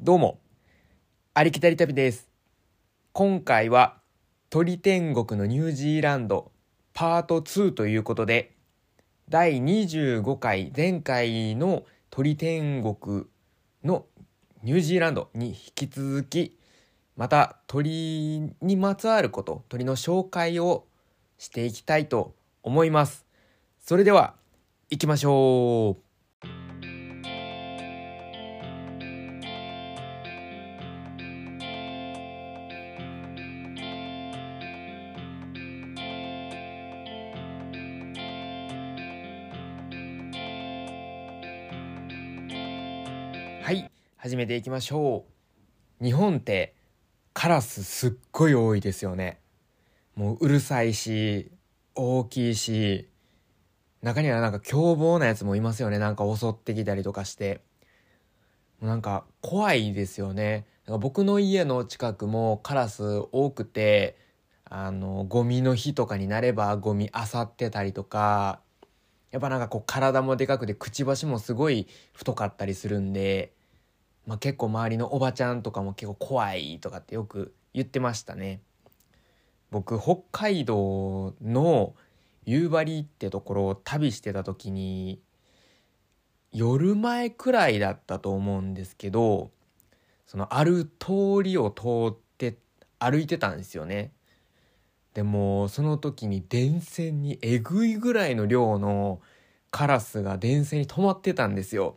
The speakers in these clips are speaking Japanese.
どうも、ありきたり旅です。今回は鳥天国のニュージーランドパート2ということで、第25回前回の鳥天国のニュージーランドに引き続き、また鳥にまつわること、鳥の紹介をしていきたいと思います。それでは行きましょう。始めていきましょう。日本ってカラスすっごい多いですよね。もううるさいし大きいし中にはなんか凶暴なやつもいますよね。なんか襲ってきたりとかして。なんか怖いですよね。なんか僕の家の近くもカラス多くてあのゴミの日とかになればゴミ漁ってたりとかやっぱなんかこう体もでかくてくちばしもすごい太かったりするんで、まあ、結構周りのおばちゃんとかも結構怖いとかってよく言ってましたね。僕北海道の夕張ってところを旅してた時に夜前くらいだったと思うんですけどそのある通りを通って歩いてたんですよね。でもその時に電線にえぐいぐらいの量のカラスが電線に止まってたんですよ。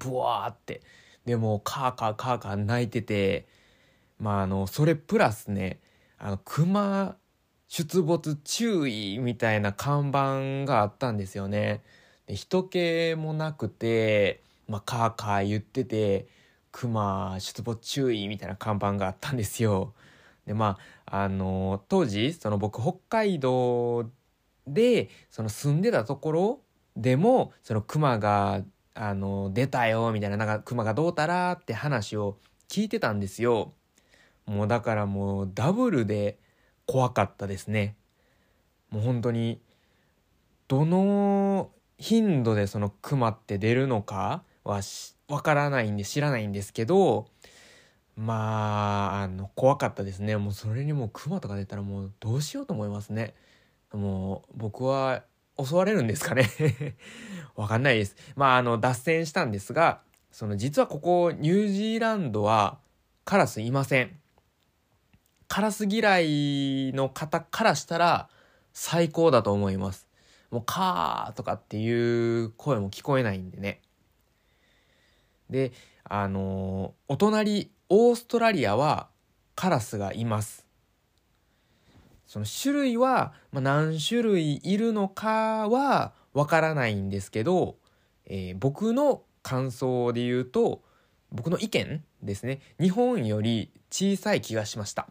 ブワーって。でもカーカーカーカー鳴いててまああのそれプラスねあの熊出没注意みたいな看板があったんですよね。で人気もなくて、まあ、カーカー言ってて熊出没注意みたいな看板があったんですよ。でまああの当時その僕北海道でその住んでたところでもその熊があの出たよみたいななんか熊がどうたらって話を聞いてたんですよ。もうだからもうダブルで怖かったですね。もう本当にどの頻度でその熊って出るのかはわからないんで知らないんですけどまあ、あの、怖かったですね。もうそれにもう熊とか出たらもうどうしようと思いますね。もう僕は襲われるんですかね わかんないです。まあ、あの、脱線したんですが、その実はここニュージーランドはカラスいません。カラス嫌いの方からしたら最高だと思います。もうカーとかっていう声も聞こえないんでね。で、あのお隣オーストラリアはカラスがいます。その種類は、まあ、何種類いるのかはわからないんですけど、えー、僕の感想で言うと僕の意見ですね。日本より小さい気がしました。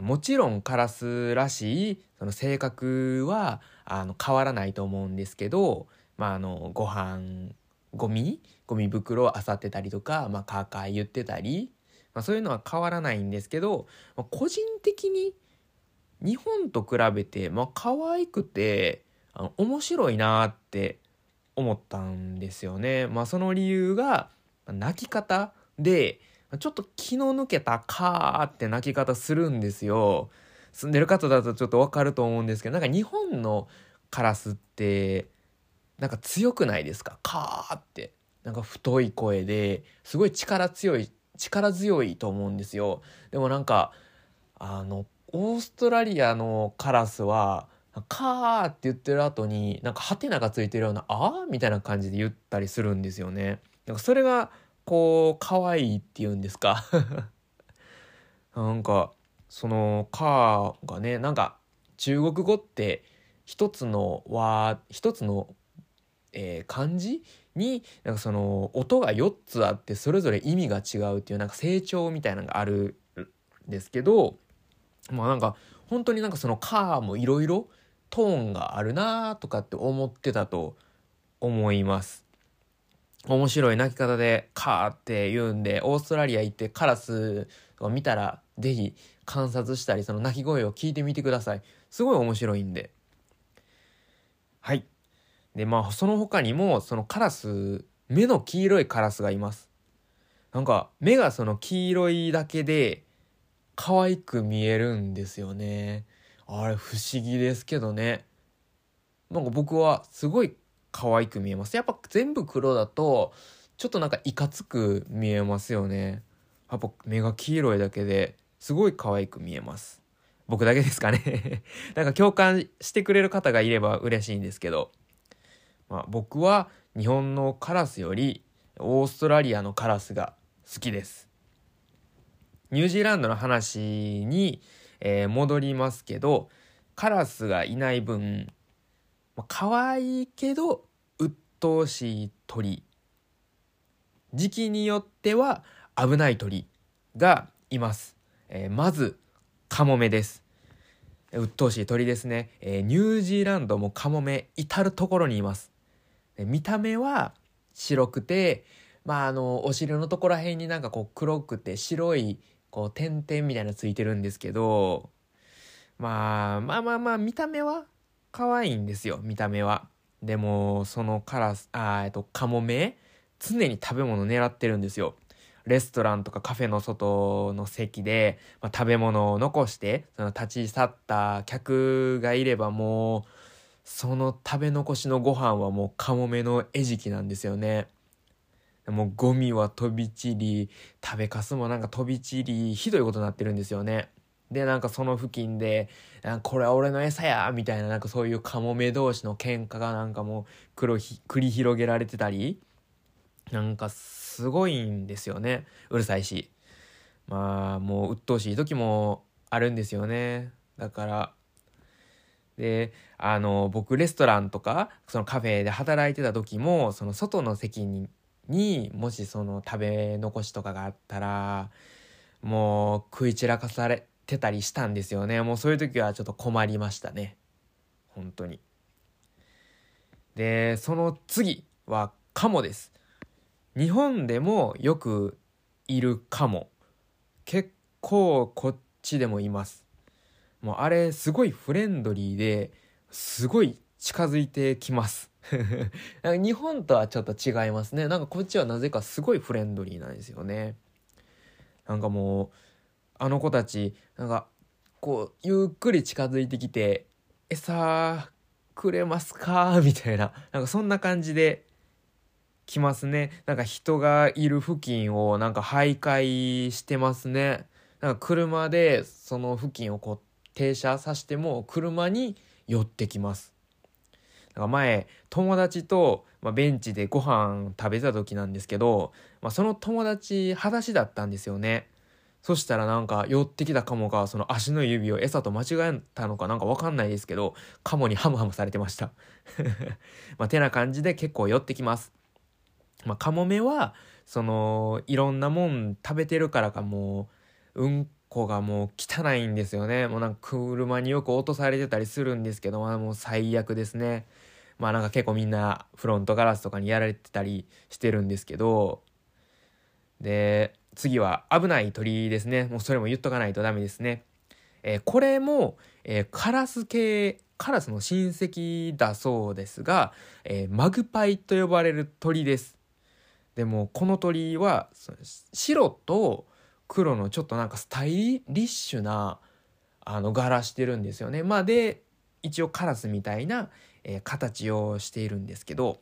もちろんカラスらしいその性格はあの変わらないと思うんですけど、まあ、あのご飯ゴミゴミ袋を漁ってたりとか、まあ、カーカー言ってたり、まあ、そういうのは変わらないんですけど、まあ、個人的に日本と比べて、まあ、可愛くてあの面白いなって思ったんですよね。まあ、その理由が泣き方でちょっと気の抜けたカーって泣き方するんですよ。住んでる方だとちょっとわかると思うんですけどなんか日本のカラスってなんか強くないですか？カーってなんか太い声ですごい力強い力強いと思うんですよでもなんかあのオーストラリアのカラスはカーって言ってる後になんかハテナがついてるような「あー」みたいな感じで言ったりするんですよね。なんかそれがこう可愛いっていうんですか。なんかその「カー」がねなんか中国語って一つの和一つのえー、漢字になんかその音が4つあってそれぞれ意味が違うっていうなんか成長みたいなのがあるんですけどまあなんか本当になんかその「カー」もいろいろトーンがあるなとかって思ってたと思います。面白い鳴き方で「カー」って言うんでオーストラリア行ってカラスを見たら是非観察したりその鳴き声を聞いてみてください。すごい面白いんで。はい。でまあその他にもそのカラス目の黄色いカラスがいますなんか目がその黄色いだけで可愛く見えるんですよね。あれ不思議ですけどね。なんか僕はすごい可愛く見えます。やっぱ全部黒だとちょっとなんかいかつく見えますよね。やっぱ目が黄色いだけですごい可愛く見えます。僕だけですかね。なんか共感してくれる方がいれば嬉しいんですけど、まあ、僕は日本のカラスよりオーストラリアのカラスが好きです。ニュージーランドの話に、えー、戻りますけどカラスがいない分、まあ、可愛いけど鬱陶しい鳥。時期によっては危ない鳥がいます、えー、まずカモメです。鬱陶しい鳥ですね、えー、ニュージーランドもカモメ至る所にいます。見た目は白くてまああのお尻のところら辺になんかこう黒くて白いこう点々みたいなついてるんですけどまあまあまあまあ見た目は可愛いんですよ見た目はでもそのカラスあえっとカモメ常に食べ物狙ってるんですよレストランとかカフェの外の席で、まあ、食べ物を残してその立ち去った客がいればもうその食べ残しのご飯はもうカモメの餌食なんですよね。もうゴミは飛び散り食べかすもなんか飛び散りひどいことになってるんですよね。でなんかその付近で「これは俺の餌や!」みたいななんかそういうカモメ同士の喧嘩がなんかもう繰り広げられてたりなんかすごいんですよねうるさいしまあもう鬱陶しい時もあるんですよねだからであの僕レストランとかそのカフェで働いてた時もその外の席ににもしその食べ残しとかがあったらもう食い散らかされてたりしたんですよね。もうそういう時はちょっと困りましたね。本当に。でその次はカモです。日本でもよくいるかも結構こっちでもいます。もうあれすごいフレンドリーですごい近づいてきます 日本とはちょっと違いますねなんかこっちはなぜかすごいフレンドリーなんですよねなんかもうあの子たちなんかこうゆっくり近づいてきて「餌くれますか?」みたいななんかそんな感じで来ますね。なんか人がいる付近をなんか徘徊してますね。なんか車でその付近をこう停車させても車に寄ってきます。なんか前友達と、まあ、ベンチでご飯食べた時なんですけど、まあ、その友達裸足だったんですよね。そしたらなんか寄ってきたカモがその足の指を餌と間違えたのかなんかわかんないですけど、カモにハムハムされてました。まあ、てな感じで結構寄ってきます。まあ、カモメはそのいろんなもん食べてるからかもううんこがもう汚いんですよね。もうなんか車によく落とされてたりするんですけど、まあ、もう最悪ですね。まあなんか結構みんなフロントガラスとかにやられてたりしてるんですけど。で次は危ない鳥ですね。もうそれも言っとかないとダメですね。えー、これも、えー、カラス系カラスの親戚だそうですが、えー、マグパイと呼ばれる鳥です。でもこの鳥は白と黒のちょっとなんかスタイリッシュなあの柄してるんですよね。まあで一応カラスみたいな、えー、形をしているんですけど、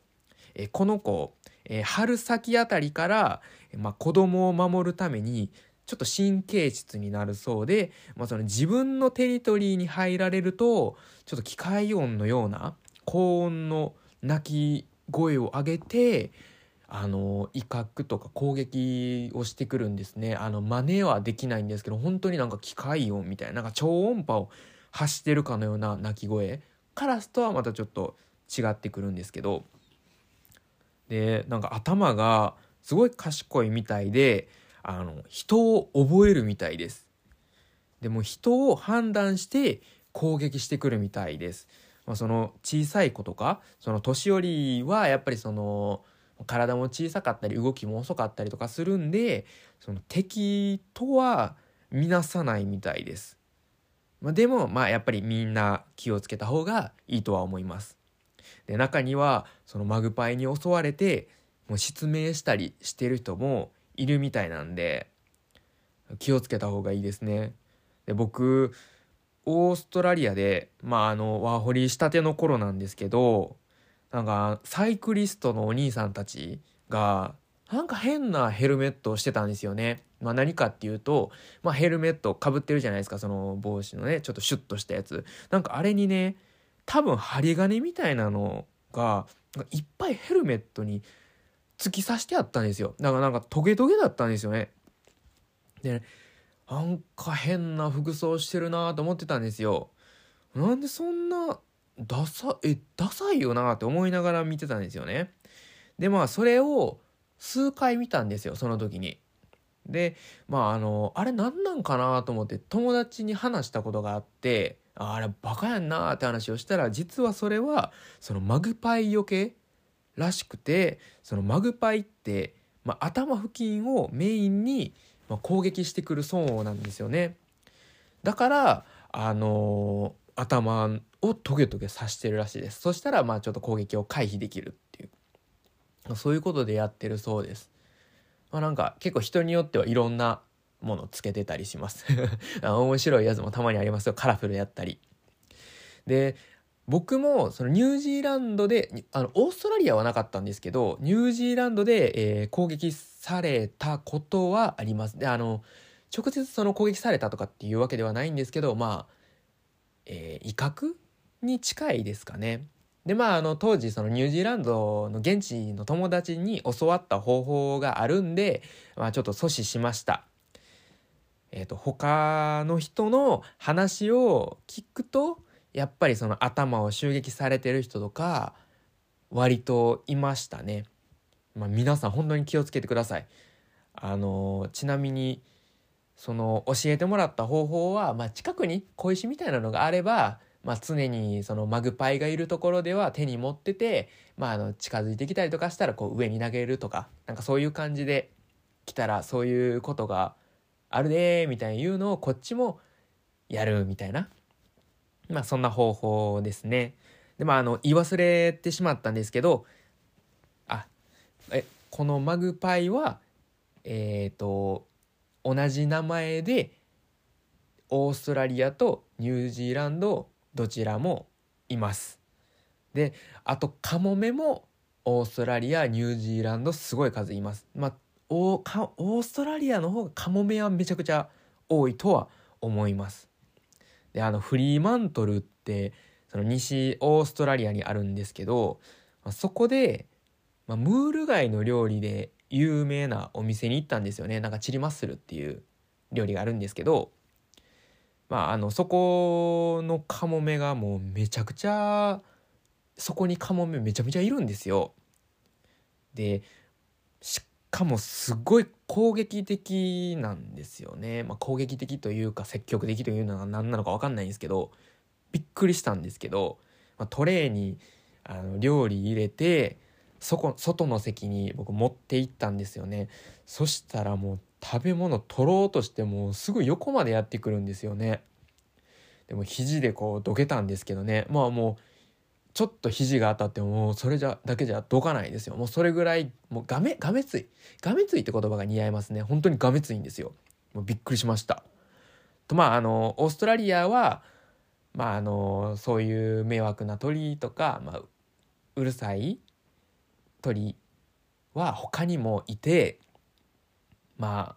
えー、この子、えー、春先あたりから、まあ、子供を守るためにちょっと神経質になるそうで、まあ、その自分のテリトリーに入られるとちょっと機械音のような高音の鳴き声を上げてあの威嚇とか攻撃をしてくるんですね。あの真似はできないんですけど本当になんか機械音みたいななんか超音波を発してるかのような鳴き声。カラスとはまたちょっと違ってくるんですけど。でなんか頭がすごい賢いみたいであの人を覚えるみたいです。でも人を判断して攻撃してくるみたいです、まあ、その小さい子とかその年寄りはやっぱりその体も小さかったり動きも遅かったりとかするんでその敵とは見なさないみたいです。まあ、でもまあやっぱりみんな気をつけた方がいいとは思います。で中にはそのマグパイに襲われてもう失明したりしてる人もいるみたいなんで気をつけた方がいいですね。で僕オーストラリアでまああのワーホリしたての頃なんですけどなんかサイクリストのお兄さんたちがなんか変なヘルメットをしてたんですよね。まあ何かっていうと、まあヘルメットかぶってるじゃないですか、その帽子のね、ちょっとシュッとしたやつ。なんかあれにね、多分針金みたいなのが、いっぱいヘルメットに突き刺してあったんですよ。だからなんかトゲトゲだったんですよね。で、なんか変な服装してるなと思ってたんですよ。なんでそんなダサえダサいよなって思いながら見てたんですよね。でまあそれを数回見たんですよその時に。でまああのあれ何なんかなと思って友達に話したことがあってあれバカやんなって話をしたら実はそれはそのマグパイよけらしくてそのマグパイって、まあ、頭付近をメインに、まあ、攻撃してくるそうなんですよね。だからあのー、頭をトゲトゲ刺してるらしいです。そしたらまあちょっと攻撃を回避できるっていうそういうことでやってるそうです。まあ、なんか結構人によってはいろんなものつけてたりします 面白いやつもたまにありますよカラフルやったり。で僕もそのニュージーランドであのオーストラリアはなかったんですけどニュージーランドで、えー、攻撃されたことはあります。であの直接その攻撃されたとかっていうわけではないんですけどまあ、えー、威嚇に近いですかね。でまああの当時そのニュージーランドの現地の友達に教わった方法があるんで、まあ、ちょっと阻止しました。えーと、他の人の話を聞くとやっぱりその頭を襲撃されてる人とか割といましたね。まあ、皆さん本当に気をつけてください。あのちなみにその教えてもらった方法は、まあ、近くに小石みたいなのがあればまあ、常にそのマグパイがいるところでは手に持ってて、まあ、あの近づいてきたりとかしたらこう上に投げるとかなんかそういう感じで来たらそういうことがあるでみたいな言うのをこっちもやるみたいな、まあ、そんな方法ですね。でまああの言い忘れてしまったんですけどあえこのマグパイはえっ、ー、と同じ名前でオーストラリアとニュージーランドどちらもいます。であとカモメもオーストラリアニュージーランドすごい数います。まあオーストラリアの方がカモメはめちゃくちゃ多いとは思います。であのフリーマントルってその西オーストラリアにあるんですけど、まあ、そこで、まあ、ムール貝の料理で有名なお店に行ったんですよねなんかチリマッスルっていう料理があるんですけどまあ、あのそこのカモメがもうめちゃくちゃそこにカモメめちゃめちゃいるんですよ。でしかもすごい攻撃的なんですよね。まあ、攻撃的というか積極的というのが何なのか分かんないんですけどびっくりしたんですけど、まあ、トレーにあの料理入れてそこ外の席に僕持って行ったんですよね。そしたらもう食べ物取ろうとしてもうすぐ横までやってくるんですよね。でも肘でこうどけたんですけどね。まあもうちょっと肘が当たってもうそれじゃだけじゃどかないですよ。もうそれぐらいもうがめがめついがめついって言葉が似合いますね。本当にがめついんですよ。もうびっくりしました。とまああのオーストラリアはまああのそういう迷惑な鳥とか、まあ、うるさい鳥は他にもいてまあ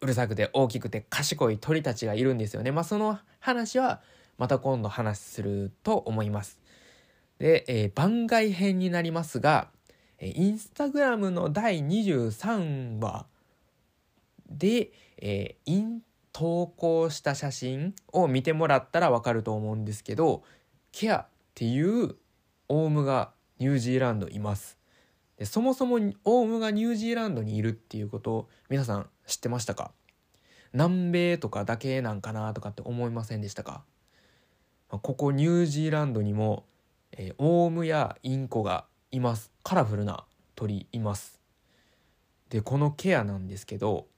うるさくて大きくて賢い鳥たちがいるんですよね。まあその話はまた今度話すると思います。で、えー、番外編になりますが、インスタグラムの第23話で、えー、イン投稿した写真を見てもらったらわかると思うんですけど、ケアっていうオウムがニュージーランドいます。でそもそもオウムがニュージーランドにいるっていうことを皆さん知ってましたか？南米とかだけなんかなとかって思いませんでしたか？ここニュージーランドにも、えー、オウムやインコがいます。カラフルな鳥います。でこのケアなんですけど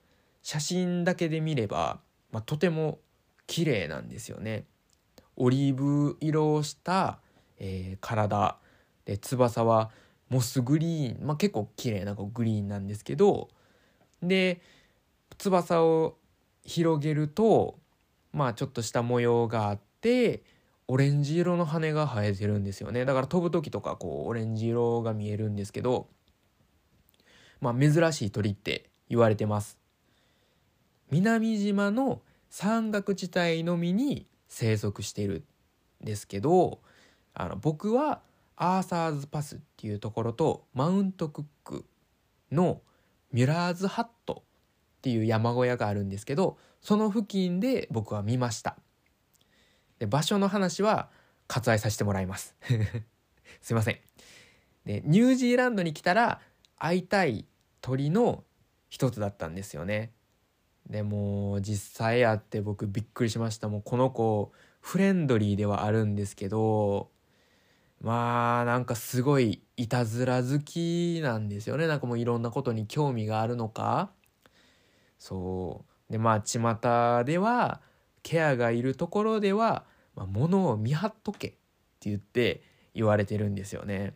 写真だけで見れば、まあ、とても綺麗なんですよね。オリーブ色をした、えー、体。で翼はモスグリーン、まあ、結構綺麗なこうグリーンなんですけどで翼を広げるとまあちょっとした模様があってオレンジ色の羽が生えてるんですよね。だから飛ぶ時とかこうオレンジ色が見えるんですけどまあ珍しい鳥って言われてます。南島の山岳地帯のみに生息しているんですけどあの僕はアーサーズパスっていうところとマウントクックのミュラーズハットっていう山小屋があるんですけどその付近で僕は見ました。で場所の話は割愛させてもらいます。すいません。でニュージーランドに来たら会いたい鳥の一つだったんですよね。でも実際会って僕びっくりしました。もうこの子フレンドリーではあるんですけどまあなんかすごいいたずら好きなんですよね。なんかもういろんなことに興味があるのか。そう。でまあ巷ではケアがいるところでは、まあ、物を見張っとけって言って言われてるんですよね。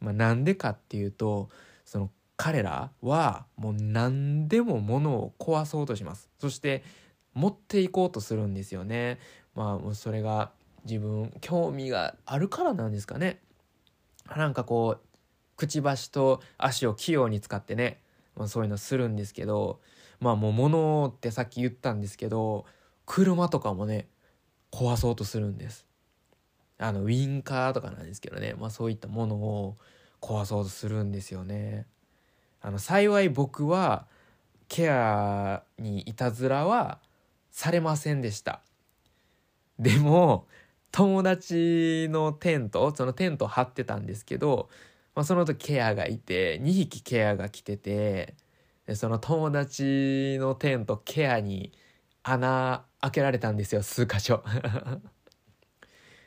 まあ、なんでかっていうとその彼らはもう何でも物を壊そうとします。そして持っていこうとするんですよね。まあもうそれが自分興味があるからなんですかね。なんかこうくちばしと足を器用に使ってね、まあ、そういうのするんですけどまあもう物ってさっき言ったんですけど車とかもね壊そうとするんです。あのウィンカーとかなんですけどね、まあ、そういったものを壊そうとするんですよね。あの幸い僕はケアにいたずらはされませんでした。でも友達のテントそのテント張ってたんですけど、まあ、その時ケアがいて2匹ケアが来ててでその友達のテントケアに穴開けられたんですよ数箇所。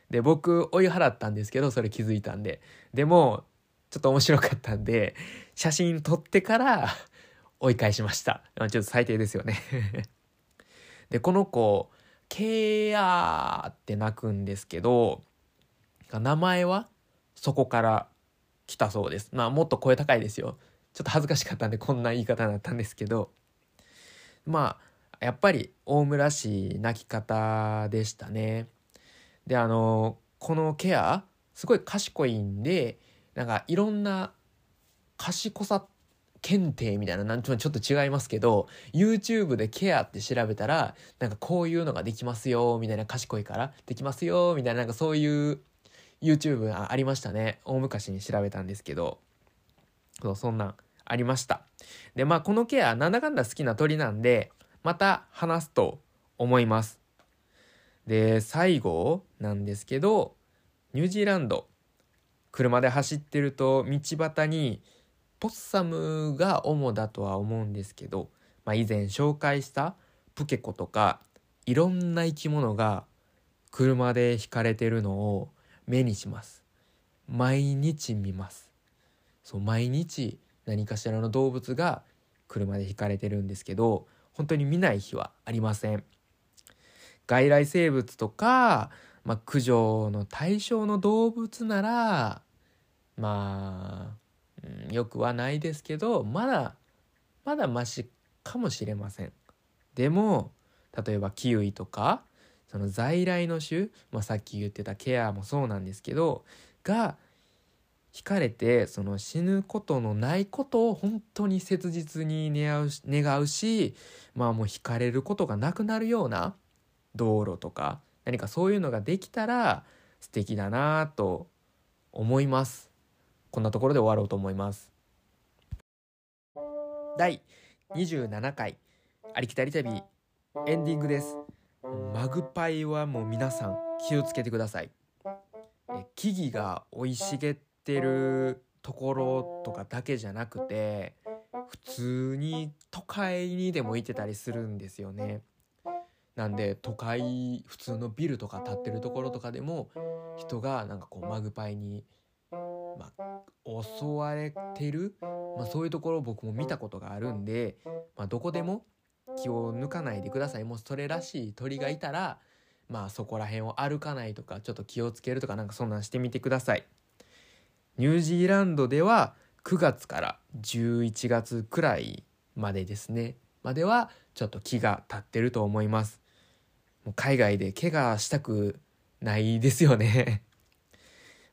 で僕追い払ったんですけどそれ気づいたんで。でもちょっと面白かったんで写真撮ってから追い返しました。ちょっと最低ですよね。でこの子ケアって鳴くんですけど名前はそこから来たそうです。まあもっと声高いですよ。ちょっと恥ずかしかったんでこんな言い方になったんですけど。まあやっぱり大村市泣き方でしたね。であのこのケアすごい賢いんでなんかいろんな賢さ検定みたいななんちょっと違いますけど YouTube でケアって調べたらなんかこういうのができますよみたいな賢いからできますよみたいななんかそういう YouTube がありましたね。大昔に調べたんですけどそうそんなんありました。でまあこのケアなんだかんだ好きな鳥なんでまた話すと思います。で最後なんですけどニュージーランド。車で走ってると道端にポッサムが主だとは思うんですけど、まあ、以前紹介したプケコとかいろんな生き物が車で引かれてるのを目にします。毎日見ます。そう毎日何かしらの動物が車で引かれてるんですけど本当に見ない日はありません。外来生物とか、まあ、駆除の対象の動物ならまあうん、よくはないですけどまだまだマシかもしれません。でも例えばキウイとかその在来の種、まあ、さっき言ってたケアもそうなんですけどが惹かれてその死ぬことのないことを本当に切実に願う願うしまあもう惹かれることがなくなるような道路とか何かそういうのができたら素敵だなと思います。こんなところで終わろうと思います。第27回ありきたり旅エンディングです。マグパイはもう皆さん気をつけてください。木々が生い茂ってるところとかだけじゃなくて普通に都会にでもいてたりするんですよね。なんで都会普通のビルとか建ってるところとかでも人がなんかこうマグパイにまあ、襲われてる、まあ、そういうところを僕も見たことがあるんで、まあ、どこでも気を抜かないでください。もうそれらしい鳥がいたらまあそこら辺を歩かないとかちょっと気をつけるとかなんかそんなんしてみてください。ニュージーランドでは9月から11月くらいまでですね。まではちょっと気が立ってると思います。もう海外で怪我したくないですよね。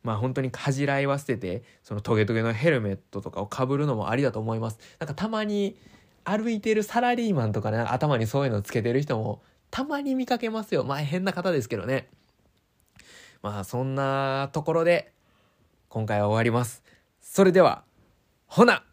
まあ本当に恥じらいは捨ててそのトゲトゲのヘルメットとかをかぶるのもありだと思います。なんかたまに歩いてるサラリーマンとかね頭にそういうのつけてる人もたまに見かけますよ。まあ変な方ですけどね。まあそんなところで今回は終わります。それではほな!